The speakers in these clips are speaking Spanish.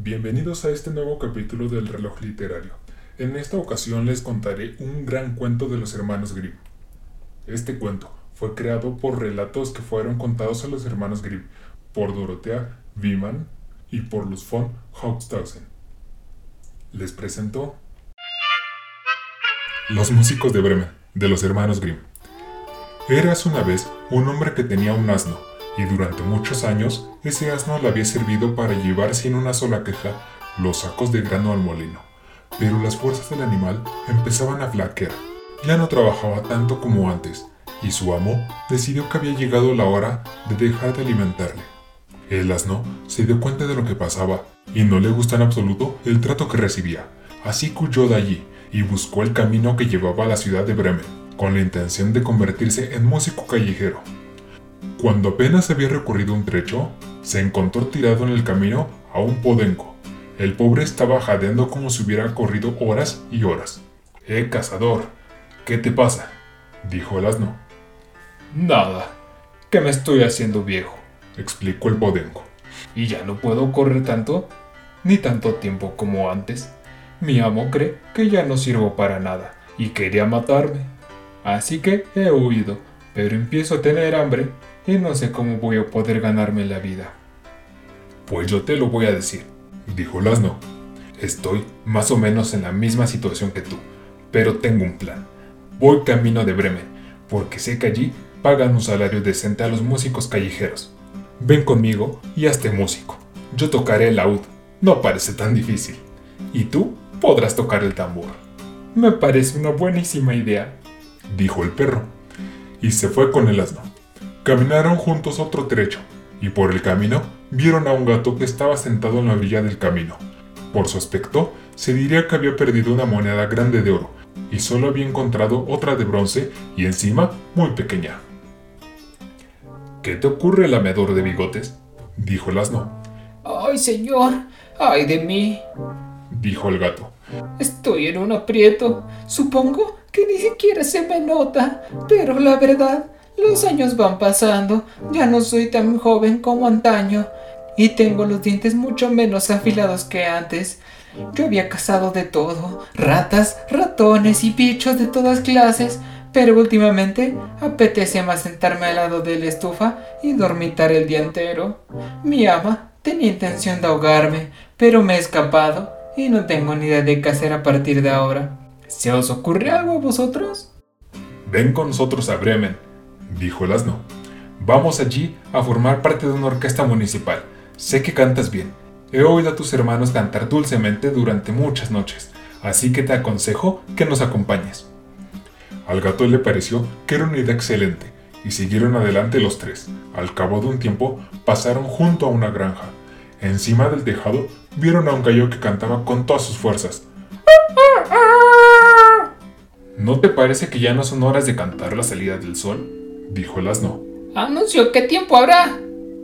Bienvenidos a este nuevo capítulo del reloj literario. En esta ocasión les contaré un gran cuento de los hermanos Grimm. Este cuento fue creado por relatos que fueron contados a los hermanos Grimm por Dorothea Wiemann y por Luz von Hochstausen. Les presento Los músicos de Bremen, de los hermanos Grimm. Eras una vez un hombre que tenía un asno, y durante muchos años ese asno le había servido para llevar sin una sola queja los sacos de grano al molino. Pero las fuerzas del animal empezaban a flaquear. Ya no trabajaba tanto como antes, y su amo decidió que había llegado la hora de dejar de alimentarle. El asno se dio cuenta de lo que pasaba y no le gustó en absoluto el trato que recibía, así que de allí y buscó el camino que llevaba a la ciudad de Bremen, con la intención de convertirse en músico callejero. Cuando apenas había recorrido un trecho, se encontró tirado en el camino a un podenco. El pobre estaba jadeando como si hubiera corrido horas y horas. ¡Eh, cazador! ¿Qué te pasa? dijo el asno. Nada, que me estoy haciendo viejo, explicó el podenco. Y ya no puedo correr tanto, ni tanto tiempo como antes. Mi amo cree que ya no sirvo para nada y quería matarme. Así que he huido, pero empiezo a tener hambre y no sé cómo voy a poder ganarme la vida. Pues yo te lo voy a decir, dijo el asno. Estoy más o menos en la misma situación que tú, pero tengo un plan. Voy camino de Bremen, porque sé que allí pagan un salario decente a los músicos callejeros. Ven conmigo y hazte músico. Yo tocaré el laúd, no parece tan difícil. Y tú podrás tocar el tambor. Me parece una buenísima idea, dijo el perro, y se fue con el asno. Caminaron juntos otro trecho, y por el camino vieron a un gato que estaba sentado en la orilla del camino. Por su aspecto, se diría que había perdido una moneda grande de oro, y solo había encontrado otra de bronce y encima muy pequeña. ¿Qué te ocurre, lameador de bigotes? dijo el asno. ¡Ay, señor! ¡Ay de mí! dijo el gato. Estoy en un aprieto. Supongo que ni siquiera se me nota, pero la verdad los años van pasando, ya no soy tan joven como antaño y tengo los dientes mucho menos afilados que antes. Yo había cazado de todo, ratas, ratones y bichos de todas clases, pero últimamente apetece más sentarme al lado de la estufa y dormitar el día entero. Mi ama tenía intención de ahogarme, pero me he escapado y no tengo ni idea de qué hacer a partir de ahora. ¿Se os ocurre algo a vosotros? Ven con nosotros a Bremen dijo el asno. Vamos allí a formar parte de una orquesta municipal. Sé que cantas bien. He oído a tus hermanos cantar dulcemente durante muchas noches, así que te aconsejo que nos acompañes. Al gato le pareció que era una idea excelente, y siguieron adelante los tres. Al cabo de un tiempo pasaron junto a una granja. Encima del tejado vieron a un gallo que cantaba con todas sus fuerzas. ¿No te parece que ya no son horas de cantar la salida del sol? Dijo el asno. Anuncio qué tiempo habrá,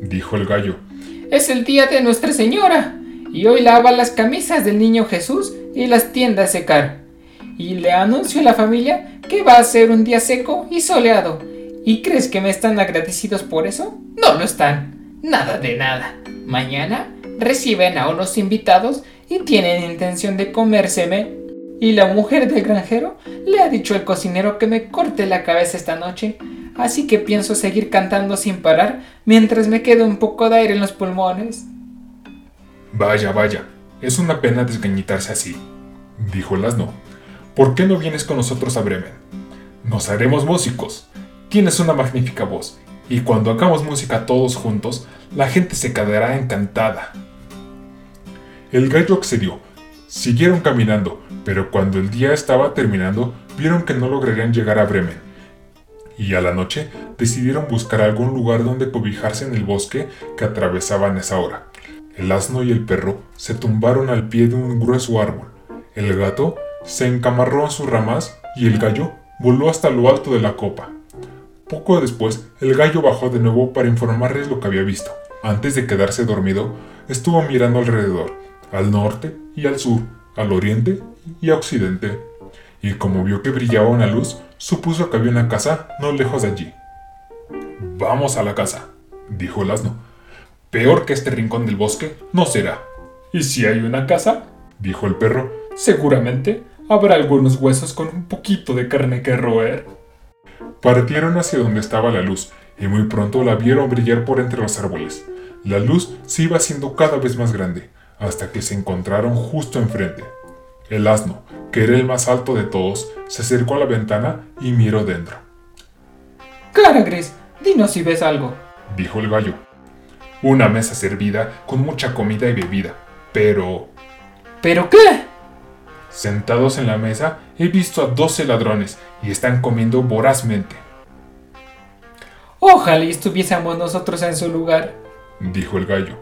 dijo el gallo. Es el día de Nuestra Señora, y hoy lava las camisas del niño Jesús y las tiende a secar. Y le anuncio a la familia que va a ser un día seco y soleado. ¿Y crees que me están agradecidos por eso? No lo están. Nada de nada. Mañana reciben a unos invitados y tienen intención de comérseme. Y la mujer del granjero le ha dicho al cocinero que me corte la cabeza esta noche así que pienso seguir cantando sin parar mientras me quede un poco de aire en los pulmones. Vaya, vaya, es una pena desgañitarse así, dijo el asno. ¿Por qué no vienes con nosotros a Bremen? Nos haremos músicos. Tienes una magnífica voz, y cuando hagamos música todos juntos, la gente se quedará encantada. El gallo accedió. Siguieron caminando, pero cuando el día estaba terminando, vieron que no lograrían llegar a Bremen y a la noche decidieron buscar algún lugar donde cobijarse en el bosque que atravesaban esa hora. El asno y el perro se tumbaron al pie de un grueso árbol. El gato se encamarró en sus ramas y el gallo voló hasta lo alto de la copa. Poco después, el gallo bajó de nuevo para informarles lo que había visto. Antes de quedarse dormido, estuvo mirando alrededor, al norte y al sur, al oriente y a occidente. Y como vio que brillaba una luz, supuso que había una casa no lejos de allí. Vamos a la casa, dijo el asno. Peor que este rincón del bosque no será. ¿Y si hay una casa? dijo el perro. Seguramente habrá algunos huesos con un poquito de carne que roer. Partieron hacia donde estaba la luz y muy pronto la vieron brillar por entre los árboles. La luz se iba haciendo cada vez más grande, hasta que se encontraron justo enfrente. El asno, que era el más alto de todos, se acercó a la ventana y miró dentro. Cara Gris, dinos si ves algo, dijo el gallo. Una mesa servida con mucha comida y bebida, pero... ¿Pero qué? Sentados en la mesa he visto a doce ladrones y están comiendo vorazmente. Ojalá estuviésemos nosotros en su lugar, dijo el gallo.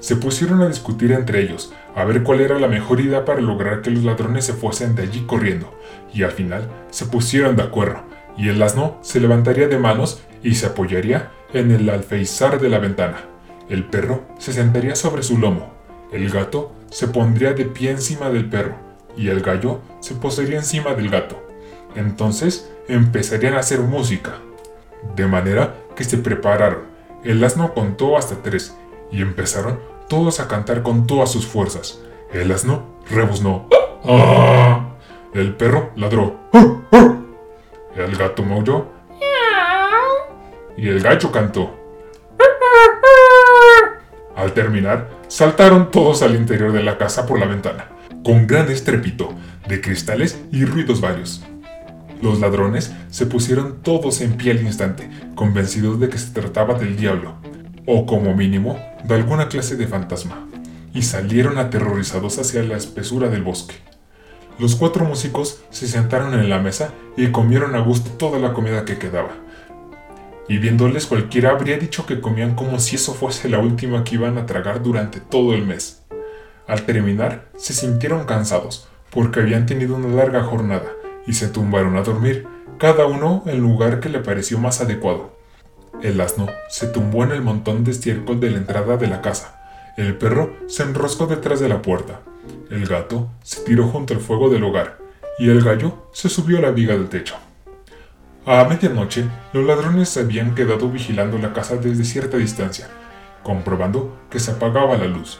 Se pusieron a discutir entre ellos, a ver cuál era la mejor idea para lograr que los ladrones se fuesen de allí corriendo, y al final se pusieron de acuerdo, y el asno se levantaría de manos y se apoyaría en el alféizar de la ventana. El perro se sentaría sobre su lomo, el gato se pondría de pie encima del perro, y el gallo se posaría encima del gato. Entonces empezarían a hacer música. De manera que se prepararon. El asno contó hasta tres y empezaron todos a cantar con todas sus fuerzas. El asno rebuznó. ¡Ah! El perro ladró. El gato maulló. Y el gallo cantó. Al terminar, saltaron todos al interior de la casa por la ventana, con gran estrépito de cristales y ruidos varios. Los ladrones se pusieron todos en pie al instante, convencidos de que se trataba del diablo, o como mínimo, de alguna clase de fantasma, y salieron aterrorizados hacia la espesura del bosque. Los cuatro músicos se sentaron en la mesa y comieron a gusto toda la comida que quedaba. Y viéndoles cualquiera habría dicho que comían como si eso fuese la última que iban a tragar durante todo el mes. Al terminar, se sintieron cansados, porque habían tenido una larga jornada, y se tumbaron a dormir, cada uno en lugar que le pareció más adecuado. El asno se tumbó en el montón de estiércol de la entrada de la casa. El perro se enroscó detrás de la puerta. El gato se tiró junto al fuego del hogar. Y el gallo se subió a la viga del techo. A medianoche, los ladrones se habían quedado vigilando la casa desde cierta distancia, comprobando que se apagaba la luz.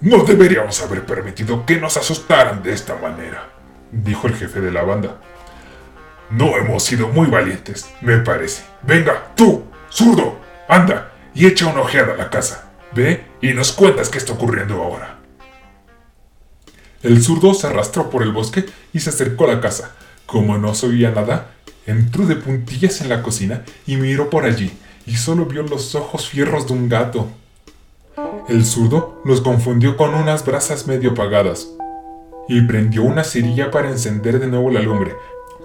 No deberíamos haber permitido que nos asustaran de esta manera, dijo el jefe de la banda. No hemos sido muy valientes, me parece. Venga, tú, zurdo, anda y echa una ojeada a la casa. Ve y nos cuentas qué está ocurriendo ahora. El zurdo se arrastró por el bosque y se acercó a la casa. Como no se oía nada, entró de puntillas en la cocina y miró por allí, y solo vio los ojos fierros de un gato. El zurdo los confundió con unas brasas medio apagadas, y prendió una cerilla para encender de nuevo la lumbre,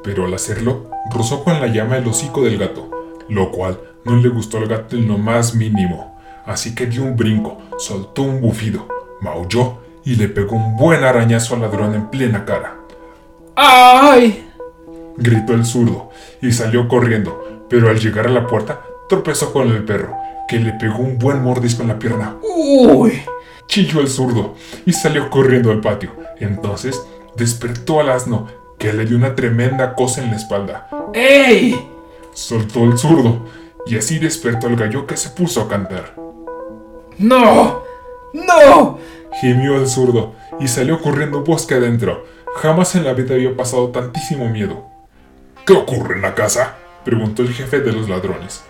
pero al hacerlo rozó con la llama el hocico del gato, lo cual no le gustó al gato en lo más mínimo, así que dio un brinco, soltó un bufido, maulló y le pegó un buen arañazo al ladrón en plena cara. ¡Ay! gritó el zurdo y salió corriendo, pero al llegar a la puerta tropezó con el perro, que le pegó un buen mordisco en la pierna. ¡Uy! chilló el zurdo y salió corriendo al patio. Entonces despertó al asno, que le dio una tremenda cosa en la espalda. ¡Ey! Soltó el zurdo y así despertó al gallo que se puso a cantar. ¡No! ¡No! gimió el zurdo y salió corriendo bosque adentro. Jamás en la vida había pasado tantísimo miedo. ¿Qué ocurre en la casa? preguntó el jefe de los ladrones.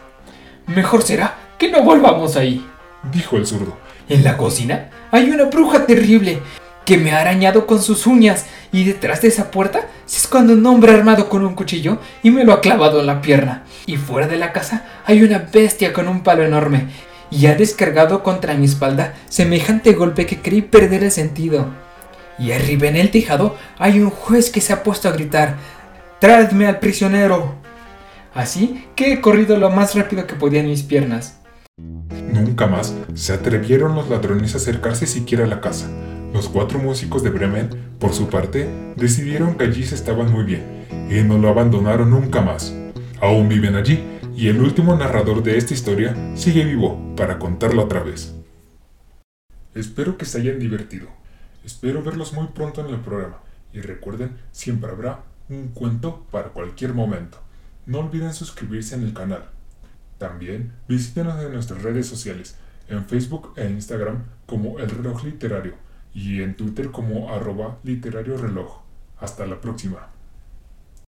Mejor será que no volvamos ahí, dijo el zurdo. En la cocina hay una bruja terrible que me ha arañado con sus uñas y detrás de esa puerta se esconde un hombre armado con un cuchillo y me lo ha clavado en la pierna. Y fuera de la casa hay una bestia con un palo enorme y ha descargado contra mi espalda semejante golpe que creí perder el sentido. Y arriba en el tejado hay un juez que se ha puesto a gritar, Traedme al prisionero. Así que he corrido lo más rápido que podía en mis piernas. Nunca más se atrevieron los ladrones a acercarse siquiera a la casa. Los cuatro músicos de Bremen, por su parte, decidieron que allí se estaban muy bien y no lo abandonaron nunca más. Aún viven allí y el último narrador de esta historia sigue vivo para contarlo otra vez. Espero que se hayan divertido. Espero verlos muy pronto en el programa y recuerden, siempre habrá un cuento para cualquier momento. No olviden suscribirse en el canal. También visítenos en nuestras redes sociales, en Facebook e Instagram como El Reloj Literario y en Twitter como arroba literario reloj. Hasta la próxima.